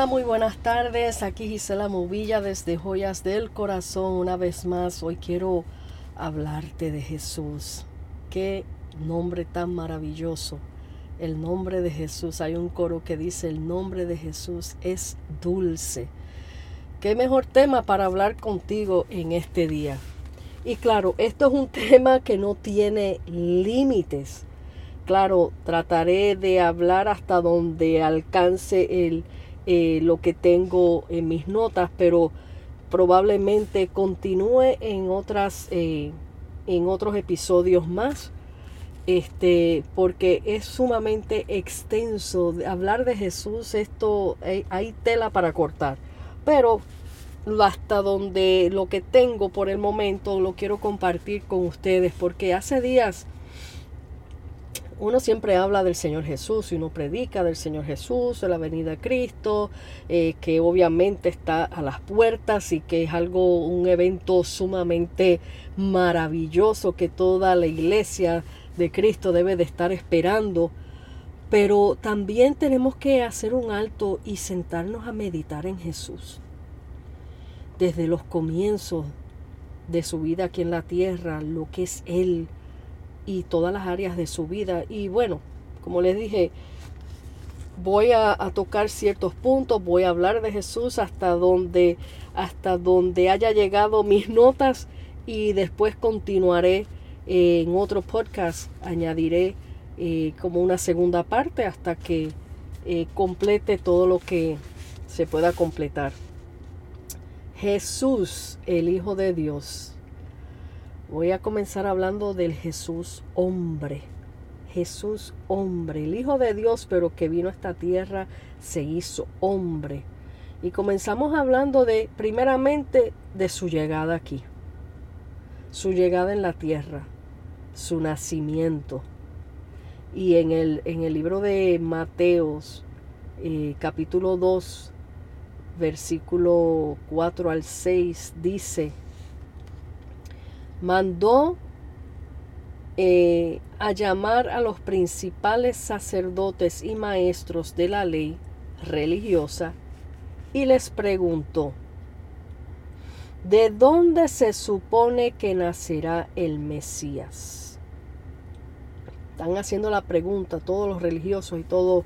Hola, muy buenas tardes. Aquí Gisela Movilla desde Joyas del Corazón. Una vez más, hoy quiero hablarte de Jesús. Qué nombre tan maravilloso. El nombre de Jesús. Hay un coro que dice, el nombre de Jesús es dulce. Qué mejor tema para hablar contigo en este día. Y claro, esto es un tema que no tiene límites. Claro, trataré de hablar hasta donde alcance el, eh, lo que tengo en mis notas, pero probablemente continúe en otras eh, en otros episodios más. Este porque es sumamente extenso. Hablar de Jesús esto hay, hay tela para cortar. Pero hasta donde lo que tengo por el momento lo quiero compartir con ustedes porque hace días uno siempre habla del Señor Jesús y uno predica del Señor Jesús, de la venida de Cristo, eh, que obviamente está a las puertas y que es algo, un evento sumamente maravilloso que toda la iglesia de Cristo debe de estar esperando. Pero también tenemos que hacer un alto y sentarnos a meditar en Jesús. Desde los comienzos de su vida aquí en la tierra, lo que es Él, y todas las áreas de su vida. Y bueno, como les dije, voy a, tocar ciertos puntos, voy a hablar de Jesús hasta donde, hasta donde haya llegado mis notas y después continuaré eh, en otro podcast, añadiré eh, como una segunda parte hasta que eh, complete todo lo que se pueda completar. Jesús, el Hijo de Dios, Voy a comenzar hablando del Jesús hombre. Jesús hombre, el Hijo de Dios, pero que vino a esta tierra, se hizo hombre. Y comenzamos hablando de, primeramente, de su llegada aquí. Su llegada en la tierra, su nacimiento. Y en el, en el libro de Mateos, eh, capítulo 2, versículo 4 al 6, dice, mandó eh, a llamar a los principales sacerdotes y maestros de la ley religiosa y les preguntó, ¿de dónde se supone que nacerá el Mesías? Están haciendo la pregunta todos los religiosos y todos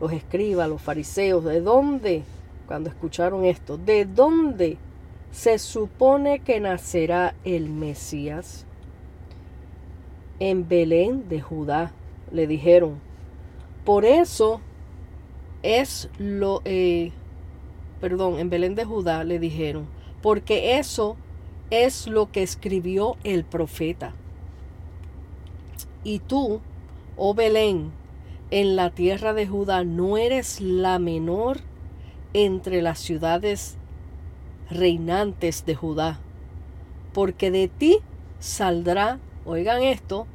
los escribas, los fariseos, ¿de dónde? Cuando escucharon esto, ¿de dónde se supone que nacerá el Mesías. En Belén de Judá le dijeron, por eso es lo, eh, perdón, en Belén de Judá le dijeron, porque eso es lo que escribió el profeta. Y tú, oh Belén, en la tierra de Judá, no eres la menor entre las ciudades reinantes de Judá, porque de ti saldrá, oigan esto,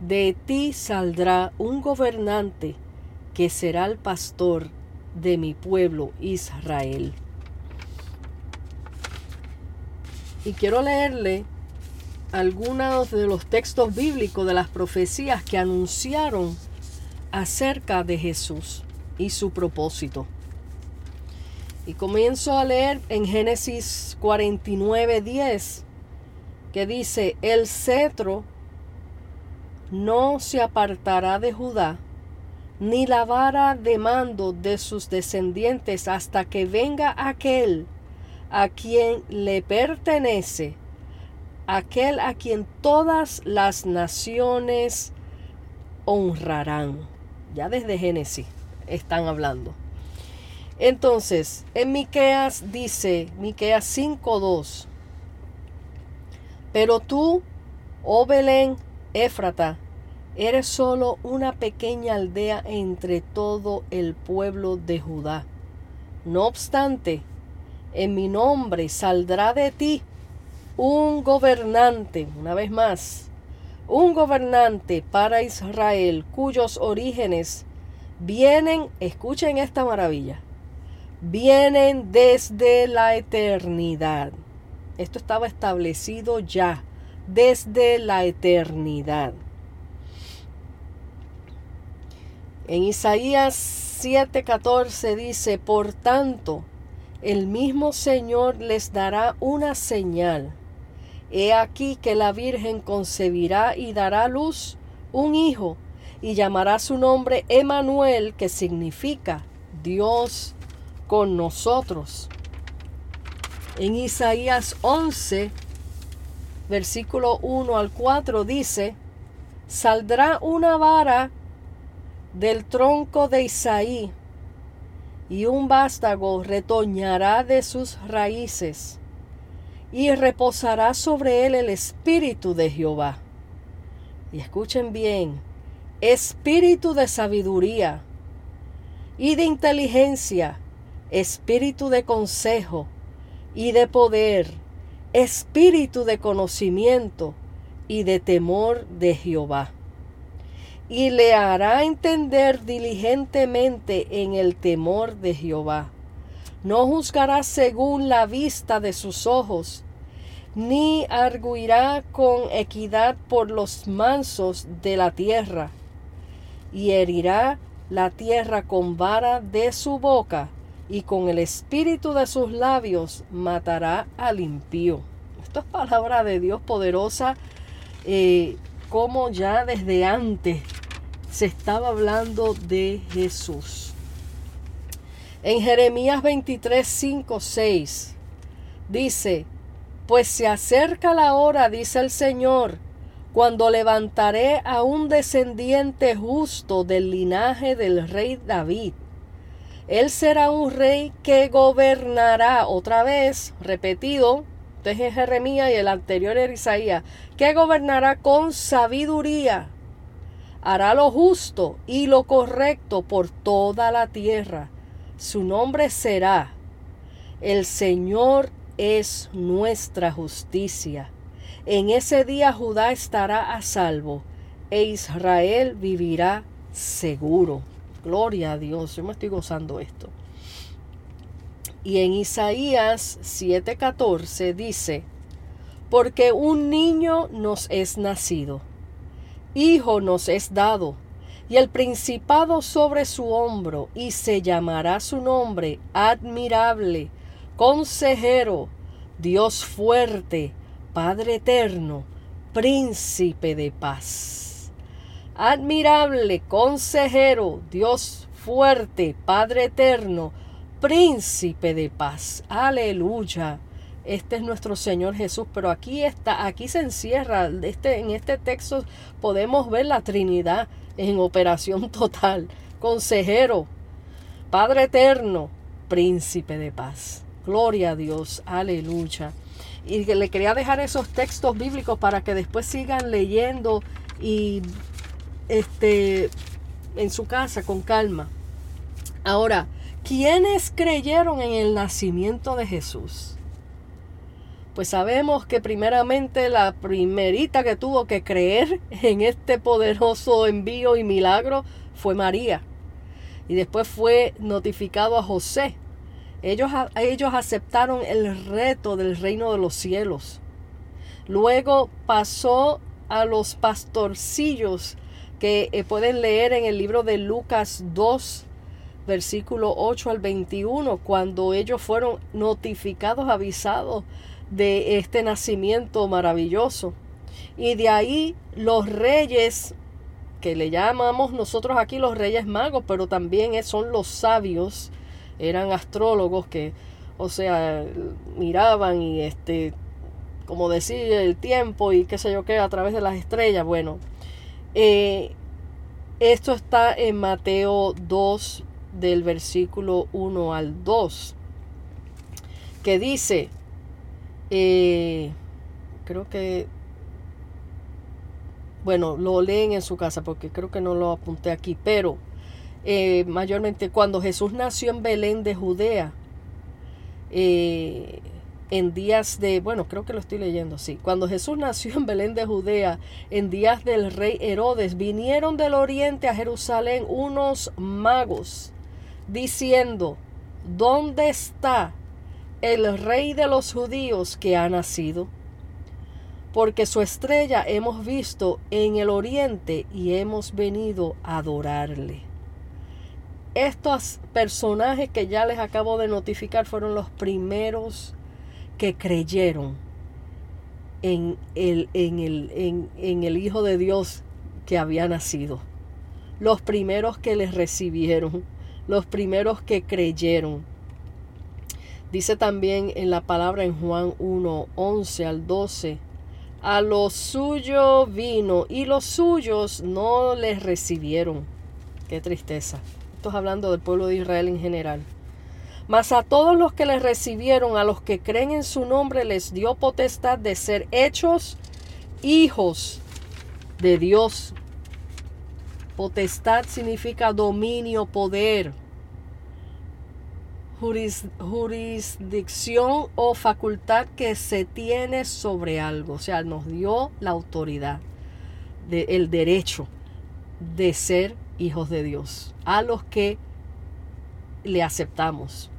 de ti saldrá un gobernante que será el pastor de mi pueblo Israel. Y quiero leerle algunos de los textos bíblicos de las profecías que anunciaron acerca de Jesús y su propósito. Y comienzo a leer en Génesis 49, 10, que dice, el cetro no se apartará de Judá, ni la vara de mando de sus descendientes hasta que venga aquel a quien le pertenece, aquel a quien todas las naciones honrarán. Ya desde Génesis están hablando. Entonces, en Miqueas dice, Miqueas 5:2, pero tú, oh Belén, Éfrata, eres solo una pequeña aldea entre todo el pueblo de Judá. No obstante, en mi nombre saldrá de ti un gobernante, una vez más, un gobernante para Israel cuyos orígenes vienen, escuchen esta maravilla, vienen desde la eternidad. Esto estaba establecido ya desde la eternidad. En Isaías 7:14 dice, por tanto, el mismo Señor les dará una señal. He aquí que la Virgen concebirá y dará luz un hijo, y llamará su nombre Emanuel, que significa Dios con nosotros. En Isaías 11, versículo 1 al 4 dice, saldrá una vara del tronco de Isaí, y un vástago retoñará de sus raíces, y reposará sobre él el espíritu de Jehová. Y escuchen bien, espíritu de sabiduría y de inteligencia, espíritu de consejo y de poder, espíritu de conocimiento y de temor de Jehová. Y le hará entender diligentemente en el temor de Jehová. No juzgará según la vista de sus ojos, ni arguirá con equidad por los mansos de la tierra, y herirá la tierra con vara de su boca, y con el espíritu de sus labios matará al impío. Esto es palabra de Dios poderosa, eh, como ya desde antes se estaba hablando de Jesús. En Jeremías 23, 5, 6 dice, pues se acerca la hora, dice el Señor, cuando levantaré a un descendiente justo del linaje del rey David él será un rey que gobernará otra vez, repetido, este es Jeremías y el anterior era Isaías, que gobernará con sabiduría. Hará lo justo y lo correcto por toda la tierra. Su nombre será El Señor es nuestra justicia. En ese día Judá estará a salvo e Israel vivirá seguro. Gloria a Dios, yo me estoy gozando esto. Y en Isaías 7:14 dice, porque un niño nos es nacido, hijo nos es dado, y el principado sobre su hombro, y se llamará su nombre admirable, consejero, Dios fuerte, Padre eterno, príncipe de paz admirable, consejero, Dios fuerte, Padre eterno, príncipe de paz. Aleluya. Este es nuestro Señor Jesús, pero aquí está, aquí se encierra, este, en este texto podemos ver la Trinidad en operación total. Consejero, Padre eterno, príncipe de paz. Gloria a Dios, aleluya. Y le quería dejar esos textos bíblicos para que después sigan leyendo y este, en su casa con calma. Ahora, ¿quiénes creyeron en el nacimiento de Jesús? Pues sabemos que primeramente la primerita que tuvo que creer en este poderoso envío y milagro fue María. Y después fue notificado a José. Ellos, ellos aceptaron el reto del reino de los cielos. Luego pasó a los pastorcillos que eh, pueden leer en el libro de Lucas 2, versículo 8 al 21, cuando ellos fueron notificados, avisados de este nacimiento maravilloso. Y de ahí los reyes, que le llamamos nosotros aquí los reyes magos, pero también son los sabios, eran astrólogos que, o sea, miraban y este, como decía, el tiempo y qué sé yo qué, a través de las estrellas. Bueno, eh, esto está en Mateo 2 del versículo 1 al 2, que dice, eh, creo que, bueno, lo leen en su casa porque creo que no lo apunté aquí, pero eh, mayormente cuando Jesús nació en Belén de Judea, eh, en días de, bueno, creo que lo estoy leyendo, sí. Cuando Jesús nació en Belén de Judea, en días del rey Herodes, vinieron del oriente a Jerusalén unos magos, diciendo, ¿dónde está el rey de los judíos que ha nacido? Porque su estrella hemos visto en el oriente y hemos venido a adorarle. estos personajes que ya les acabo de notificar fueron los primeros que creyeron en el, en el, en, el Hijo de Dios que había nacido. Los primeros que les recibieron, los primeros que creyeron. Dice también en la palabra en Juan 1, 11 al 12, a los suyos vino y los suyos no les recibieron. Qué tristeza. Esto es hablando del pueblo de Israel en general. Mas a todos los que les recibieron, a los que creen en su nombre, les dio potestad de ser hechos hijos de Dios. Potestad significa dominio, poder jurisdicción o facultad que se tiene sobre algo. O sea, nos dio la autoridad, el derecho de ser hijos de Dios, a los que le aceptamos.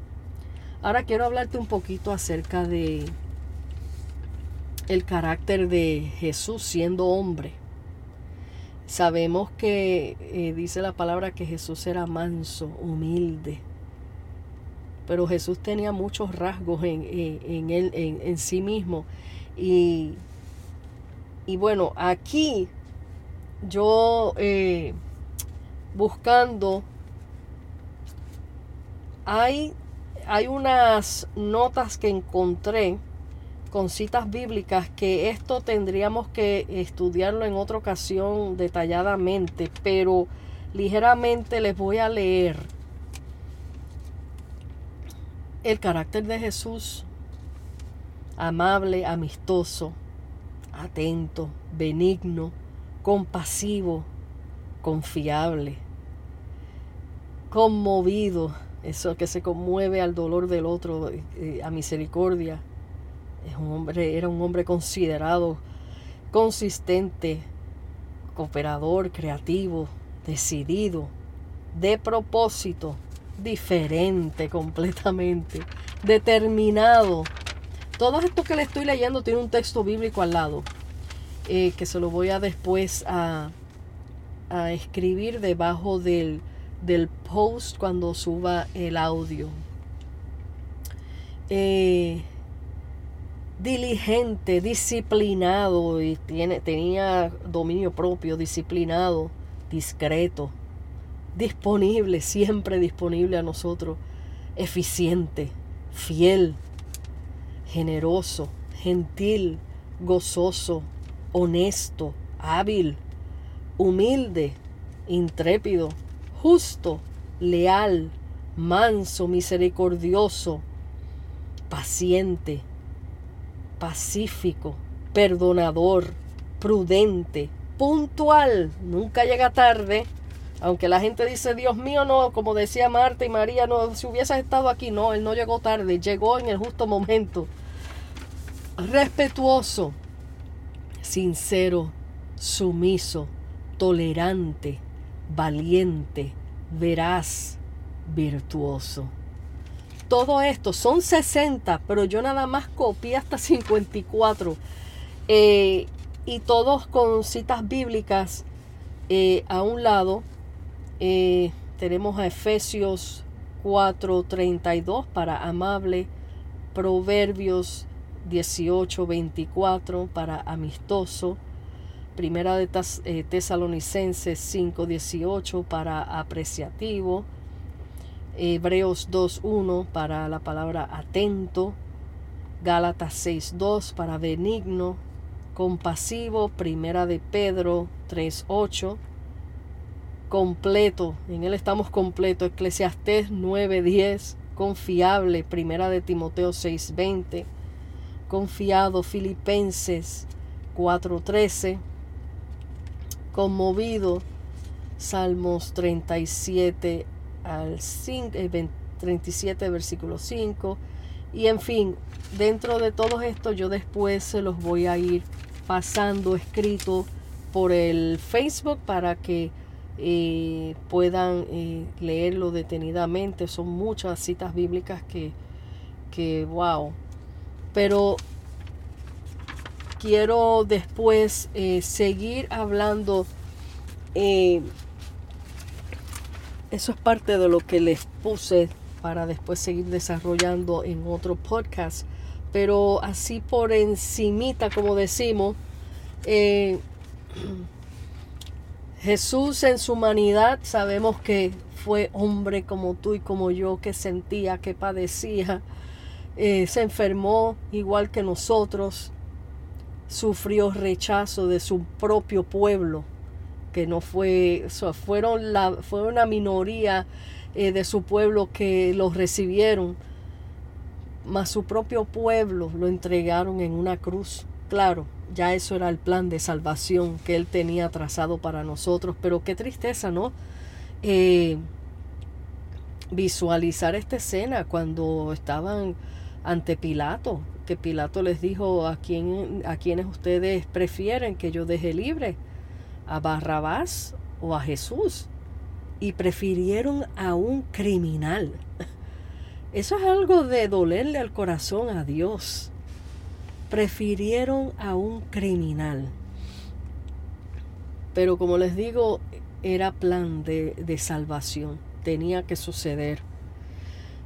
Ahora quiero hablarte un poquito acerca de el carácter de Jesús siendo hombre. Sabemos que eh, dice la palabra que Jesús era manso, humilde, pero Jesús tenía muchos rasgos en, él, en, sí mismo. Y, y, bueno, aquí yo eh, buscando, hay, hay unas notas que encontré con citas bíblicas que esto tendríamos que estudiarlo en otra ocasión detalladamente, pero ligeramente les voy a leer el carácter de Jesús, amable, amistoso, atento, benigno, compasivo, confiable, conmovido, eso que se conmueve al dolor del otro, a misericordia. Es un hombre, era un hombre considerado, consistente, cooperador, creativo, decidido, de propósito, diferente completamente, determinado. Todo esto que le estoy leyendo tiene un texto bíblico al lado, eh, que se lo voy a después a, a escribir debajo del, del, post cuando suba el audio. Eh, diligente, disciplinado, y tiene, tenía dominio propio, disciplinado, discreto, disponible, siempre disponible a nosotros, eficiente, fiel, generoso, gentil, gozoso, honesto, hábil, humilde, intrépido, justo, leal, manso, misericordioso, paciente, pacífico, perdonador, prudente, puntual, nunca llega tarde, aunque la gente dice, Dios mío, no, como decía Marta y María, no, si hubieses estado aquí, no, él no llegó tarde, llegó en el justo momento. Respetuoso, sincero, sumiso, tolerante, valiente, veraz, virtuoso. Todo esto son 60, pero yo nada más copié hasta 54. Eh, y todos con citas bíblicas eh, a un lado eh, tenemos a Efesios 4:32 para amable, Proverbios 18:24 para amistoso, Primera de eh, Tesalonicenses 5:18 para apreciativo, Hebreos 2:1 para la palabra atento, Gálatas 6:2 para benigno, compasivo, Primera de Pedro 3:8 completo, en él estamos completos. Eclesiastés 9:10, confiable, primera de Timoteo 6:20, confiado, Filipenses 4:13, conmovido, Salmos 37 al 5, 37 eh, versículo 5 y en fin, dentro de todo esto yo después se los voy a ir pasando escrito por el Facebook para que eh, puedan eh, leerlo detenidamente. Son muchas citas bíblicas que, que, wow. Pero quiero después eh, seguir hablando eso es parte de lo que les puse para después seguir desarrollando en otro podcast. Pero así por encimita, como decimos, eh, Jesús en su humanidad sabemos que fue hombre como tú y como yo, que sentía, que padecía, eh, se enfermó igual que nosotros, sufrió rechazo de su propio pueblo, que no fue, fueron la, fue una minoría eh, de su pueblo que los recibieron, mas su propio pueblo lo entregaron en una cruz. Claro, ya eso era el plan de salvación que él tenía trazado para nosotros, pero qué tristeza, ¿no? Eh, visualizar esta escena cuando estaban ante Pilato, que Pilato les dijo a quién a quienes ustedes prefieren que yo deje libre, a Barrabás o a Jesús, y prefirieron a un criminal. Eso es algo de dolerle al corazón a Dios. Prefirieron a un criminal. Pero como les digo, era plan de, de salvación. Tenía que suceder.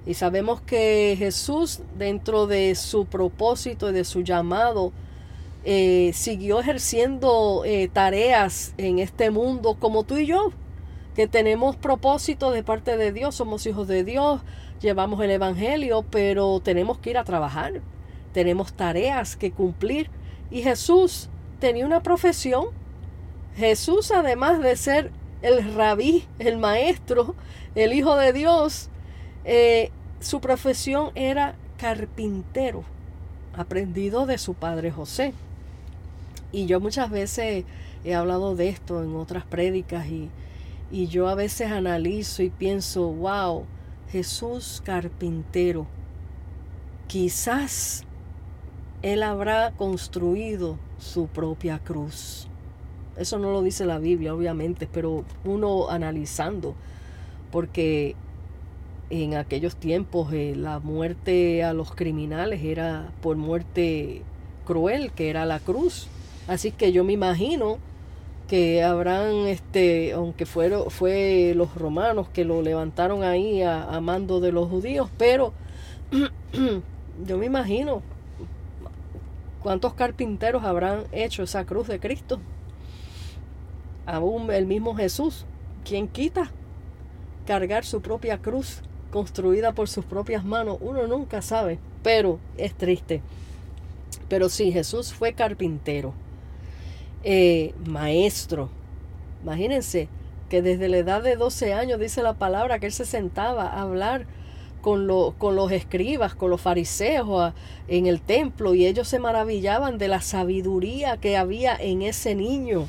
Y sabemos que Jesús, dentro de su propósito y de su llamado, eh, siguió ejerciendo eh, tareas en este mundo como tú y yo, que tenemos propósito de parte de Dios, somos hijos de Dios, llevamos el Evangelio, pero tenemos que ir a trabajar, tenemos tareas que cumplir. Y Jesús tenía una profesión. Jesús, además de ser el rabí, el maestro, el Hijo de Dios, eh, su profesión era carpintero, aprendido de su padre José. Y yo muchas veces he hablado de esto en otras prédicas y, y yo a veces analizo y pienso, wow, Jesús carpintero, quizás él habrá construido su propia cruz. Eso no lo dice la Biblia, obviamente, pero uno analizando, porque en aquellos tiempos eh, la muerte a los criminales era por muerte cruel, que era la cruz. Así que yo me imagino que habrán, este, aunque fueron, fue los romanos que lo levantaron ahí a, mando de los judíos, pero yo me imagino cuántos carpinteros habrán hecho esa cruz de Cristo. Aún el mismo Jesús, quien quita cargar su propia cruz construida por sus propias manos, uno nunca sabe, pero es triste. Pero sí, Jesús fue carpintero, eh, maestro. Imagínense que desde la edad de 12 años dice la palabra que él se sentaba a hablar con, con los escribas, con los fariseos en el templo y ellos se maravillaban de la sabiduría que había en ese niño.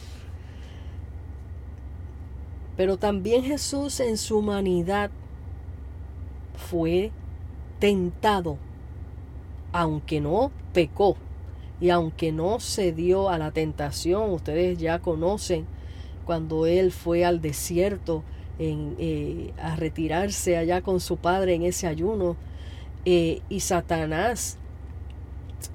Pero también Jesús en su humanidad fue tentado, aunque no pecó y aunque no cedió a la tentación, ustedes ya conocen cuando él fue al desierto eh, a retirarse allá con su padre en ese ayuno eh, y Satanás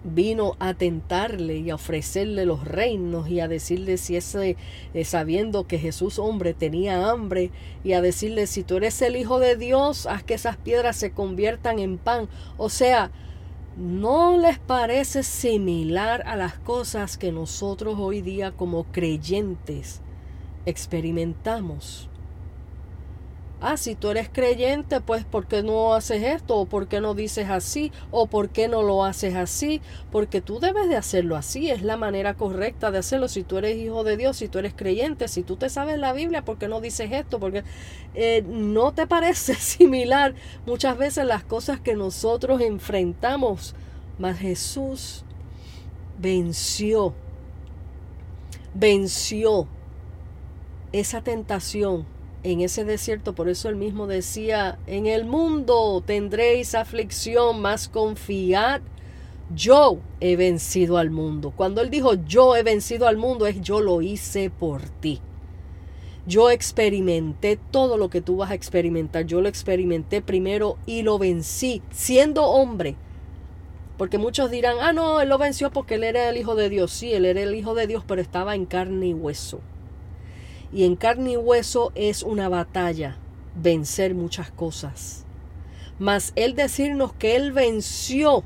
vino a tentarle y a ofrecerle los reinos y a decirle si ese, eh, sabiendo que Jesús hombre tenía hambre y a decirle si tú eres el Hijo de Dios, haz que esas piedras se conviertan en pan. O sea, ¿no les parece similar a las cosas que nosotros hoy día como creyentes experimentamos? Ah, si tú eres creyente, pues ¿por qué no haces esto? ¿O por qué no dices así? ¿O por qué no lo haces así? Porque tú debes de hacerlo así, es la manera correcta de hacerlo. Si tú eres hijo de Dios, si tú eres creyente, si tú te sabes la Biblia, ¿por qué no dices esto? Porque eh, no te parece similar muchas veces las cosas que nosotros enfrentamos, mas Jesús venció, venció esa tentación en ese desierto, por eso él mismo decía, en el mundo tendréis aflicción, más confiad, yo he vencido al mundo. Cuando él dijo yo he vencido al mundo, es yo lo hice por ti. Yo experimenté todo lo que tú vas a experimentar. Yo lo experimenté primero y lo vencí siendo hombre. Porque muchos dirán, ah, no, él lo venció porque él era el Hijo de Dios. Sí, él era el Hijo de Dios, pero estaba en carne y hueso y en carne y hueso es una batalla. vencer muchas cosas. Mas Él decirnos que Él venció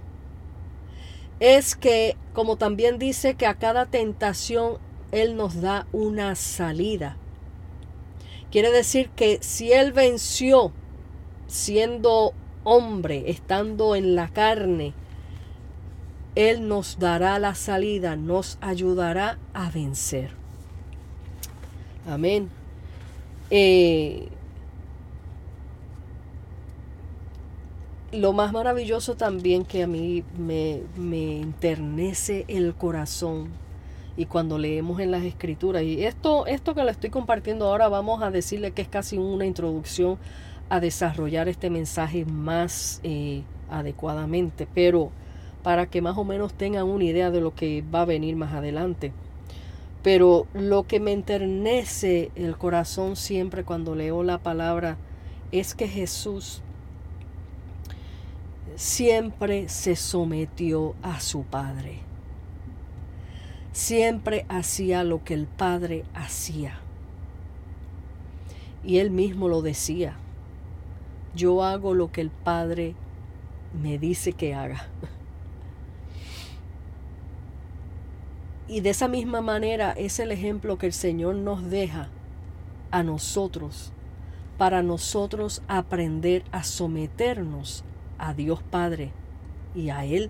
es que, como también dice que a cada tentación Él nos da una salida. Quiere decir que si Él venció siendo hombre, estando en la carne, Él nos dará la salida, nos ayudará a vencer. Amén. Eh, lo más maravilloso también que a mí me, me enternece el corazón y cuando leemos en las escrituras y esto esto que le estoy compartiendo ahora vamos a decirle que es casi una introducción a desarrollar este mensaje más eh, adecuadamente pero para que más o menos tengan una idea de lo que va a venir más adelante pero lo que me enternece el corazón siempre cuando leo la palabra es que Jesús siempre se sometió a su Padre. Siempre hacía lo que el Padre hacía. Y él mismo lo decía. Yo hago lo que el Padre me dice que haga. Y de esa misma manera es el ejemplo que el Señor nos deja a nosotros para nosotros aprender a someternos a Dios Padre y a Él,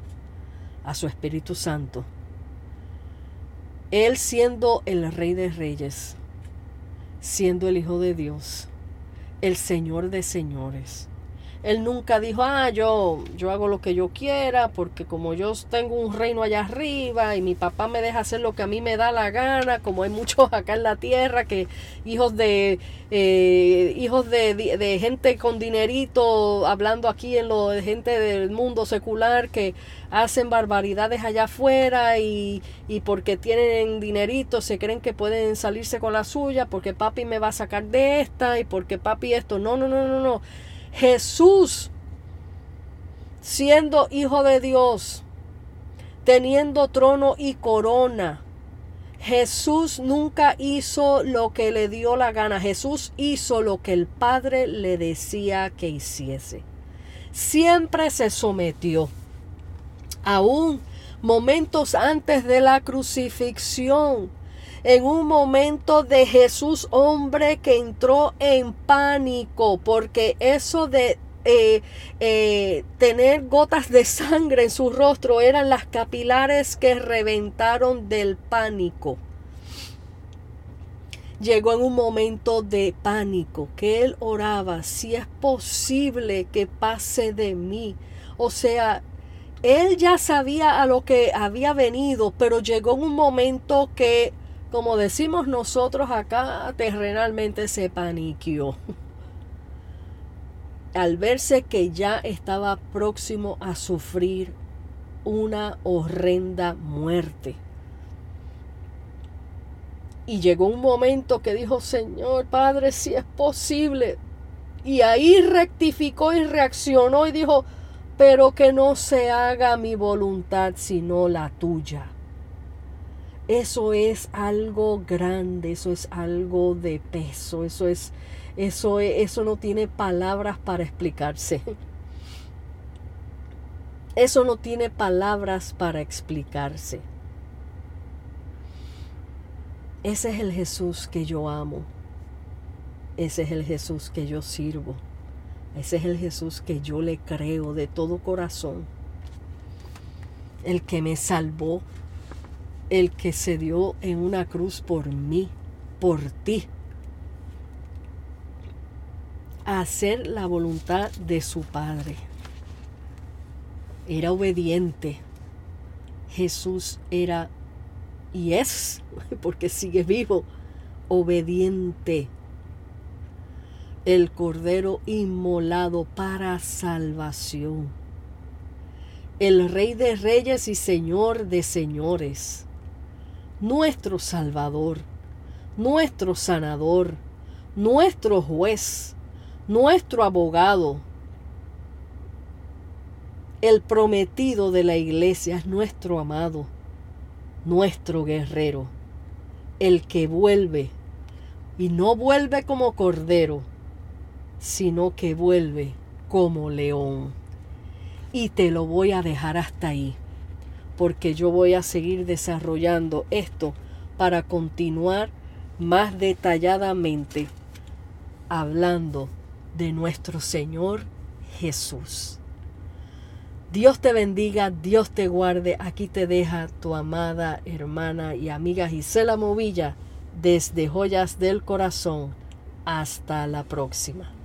a su Espíritu Santo. Él siendo el Rey de Reyes, siendo el Hijo de Dios, el Señor de Señores, él nunca dijo, ah, yo, yo hago lo que yo quiera, porque como yo tengo un reino allá arriba y mi papá me deja hacer lo que a mí me da la gana, como hay muchos acá en la tierra que hijos de eh, hijos de, gente con dinerito, hablando aquí en lo de gente del mundo secular que hacen barbaridades allá afuera y, y porque tienen dinerito se creen que pueden salirse con la suya, porque papi me va a sacar de esta y porque papi esto. No, no, no, no, no. Jesús, siendo hijo de Dios, teniendo trono y corona, Jesús nunca hizo lo que le dio la gana. Jesús hizo lo que el Padre le decía que hiciese. Siempre se sometió. Aún momentos antes de la crucifixión, en un momento de Jesús hombre que entró en pánico porque eso de eh, eh, tener gotas de sangre en su rostro eran las capilares que reventaron del pánico. Llegó en un momento de pánico que él oraba, si es posible que pase de mí. O sea, él ya sabía a lo que había venido, pero llegó en un momento que como decimos nosotros acá, terrenalmente se paniqueó. Al verse que ya estaba próximo a sufrir una horrenda muerte. Y llegó un momento que dijo, Señor Padre, si es posible. Y ahí rectificó y reaccionó y dijo, pero que no se haga mi voluntad sino la tuya. Eso es algo grande, eso es algo de peso, eso es eso eso no tiene palabras para explicarse. Eso no tiene palabras para explicarse. Ese es el Jesús que yo amo. Ese es el Jesús que yo sirvo. Ese es el Jesús que yo le creo de todo corazón. El que me salvó el que se dio en una cruz por mí, por ti, a hacer la voluntad de su Padre. Era obediente. Jesús era y es, porque sigue vivo, obediente. El Cordero inmolado para salvación. El Rey de Reyes y Señor de Señores nuestro Salvador, nuestro sanador, nuestro juez, nuestro abogado. El prometido de la iglesia es nuestro amado, nuestro guerrero, el que vuelve y no vuelve como cordero, sino que vuelve como león. Y te lo voy a dejar hasta ahí, porque yo voy a seguir desarrollando esto para continuar más detalladamente hablando de nuestro Señor Jesús. Dios te bendiga, Dios te guarde. Aquí te deja tu amada hermana y amiga Gisela Movilla desde Joyas del Corazón. Hasta la próxima.